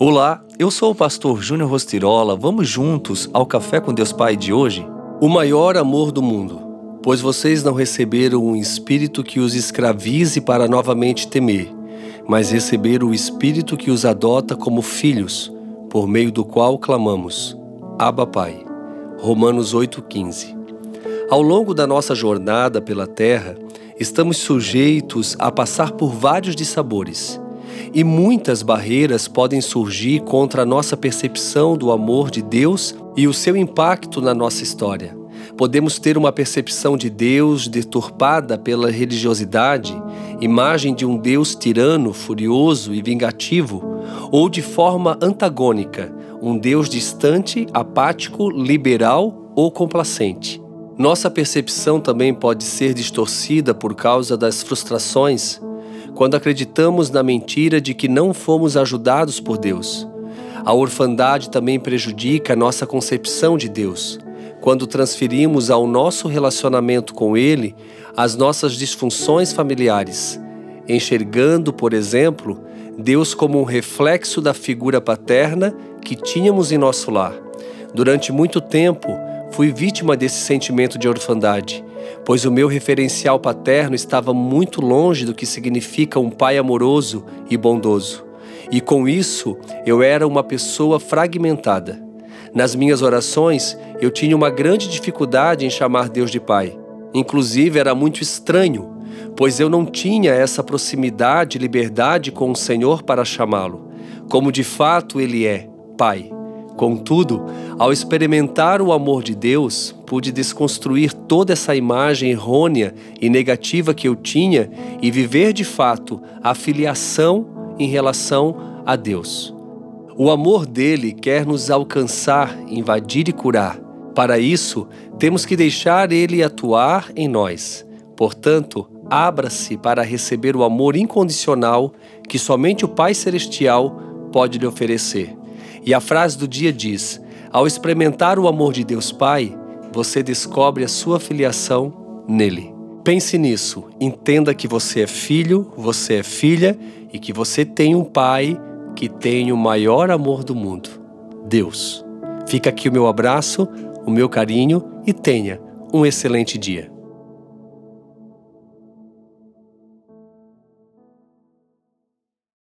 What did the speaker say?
Olá, eu sou o pastor Júnior Rostirola. Vamos juntos ao Café com Deus Pai de hoje? O maior amor do mundo. Pois vocês não receberam um espírito que os escravize para novamente temer, mas receberam o espírito que os adota como filhos, por meio do qual clamamos: Abba Pai. Romanos 8:15. Ao longo da nossa jornada pela terra, estamos sujeitos a passar por vários dissabores e muitas barreiras podem surgir contra a nossa percepção do amor de Deus e o seu impacto na nossa história. Podemos ter uma percepção de Deus deturpada pela religiosidade, imagem de um Deus tirano, furioso e vingativo, ou de forma antagônica, um Deus distante, apático, liberal ou complacente. Nossa percepção também pode ser distorcida por causa das frustrações, quando acreditamos na mentira de que não fomos ajudados por Deus. A orfandade também prejudica a nossa concepção de Deus, quando transferimos ao nosso relacionamento com Ele as nossas disfunções familiares, enxergando, por exemplo, Deus como um reflexo da figura paterna que tínhamos em nosso lar. Durante muito tempo, fui vítima desse sentimento de orfandade pois o meu referencial paterno estava muito longe do que significa um pai amoroso e bondoso. E com isso, eu era uma pessoa fragmentada. Nas minhas orações, eu tinha uma grande dificuldade em chamar Deus de Pai. Inclusive, era muito estranho, pois eu não tinha essa proximidade e liberdade com o Senhor para chamá-lo, como de fato Ele é, Pai. Contudo, ao experimentar o amor de Deus, pude desconstruir toda essa imagem errônea e negativa que eu tinha e viver de fato a filiação em relação a Deus. O amor dele quer nos alcançar, invadir e curar. Para isso, temos que deixar ele atuar em nós. Portanto, abra-se para receber o amor incondicional que somente o Pai Celestial pode lhe oferecer. E a frase do dia diz: Ao experimentar o amor de Deus Pai, você descobre a sua filiação nele. Pense nisso, entenda que você é filho, você é filha e que você tem um pai que tem o maior amor do mundo, Deus. Fica aqui o meu abraço, o meu carinho e tenha um excelente dia.